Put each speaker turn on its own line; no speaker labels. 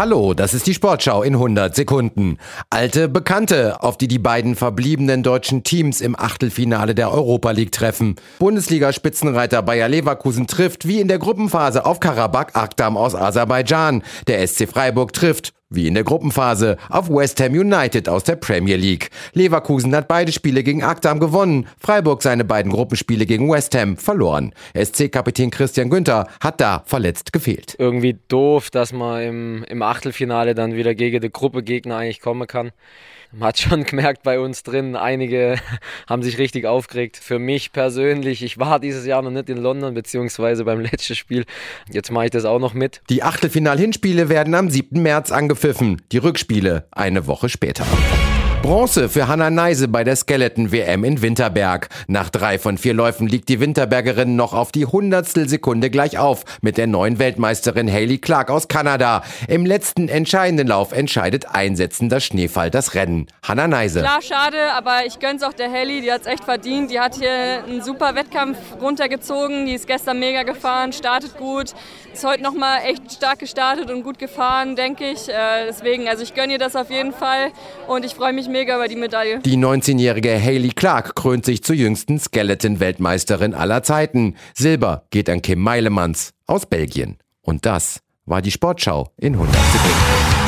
Hallo, das ist die Sportschau in 100 Sekunden. Alte Bekannte, auf die die beiden verbliebenen deutschen Teams im Achtelfinale der Europa League treffen. Bundesliga-Spitzenreiter Bayer Leverkusen trifft wie in der Gruppenphase auf Karabakh Akdam aus Aserbaidschan. Der SC Freiburg trifft wie in der Gruppenphase auf West Ham United aus der Premier League. Leverkusen hat beide Spiele gegen Akdam gewonnen, Freiburg seine beiden Gruppenspiele gegen West Ham verloren. SC-Kapitän Christian Günther hat da verletzt gefehlt.
Irgendwie doof, dass man im, im Achtelfinale dann wieder gegen die Gruppe Gegner eigentlich kommen kann. Man hat schon gemerkt bei uns drin, einige haben sich richtig aufgeregt. Für mich persönlich, ich war dieses Jahr noch nicht in London, beziehungsweise beim letzten Spiel. Jetzt mache ich das auch noch mit.
Die Achtelfinal-Hinspiele werden am 7. März angepfiffen, die Rückspiele eine Woche später. Bronze für Hanna Neise bei der Skeleton-WM in Winterberg. Nach drei von vier Läufen liegt die Winterbergerin noch auf die hundertstel Sekunde gleich auf mit der neuen Weltmeisterin Haley Clark aus Kanada. Im letzten entscheidenden Lauf entscheidet einsetzender Schneefall das Rennen. Hanna Neise.
Klar, schade, aber ich gönn's auch der Haley, die hat's echt verdient. Die hat hier einen super Wettkampf runtergezogen, die ist gestern mega gefahren, startet gut, ist heute nochmal echt stark gestartet und gut gefahren, denke ich. Äh, deswegen, also ich gönne ihr das auf jeden Fall und ich freue mich mega über die Medaille.
Die 19-jährige Haley Clark krönt sich zur jüngsten Skeleton-Weltmeisterin aller Zeiten. Silber geht an Kim Meilemanns aus Belgien. Und das war die Sportschau in 100 Sekunden.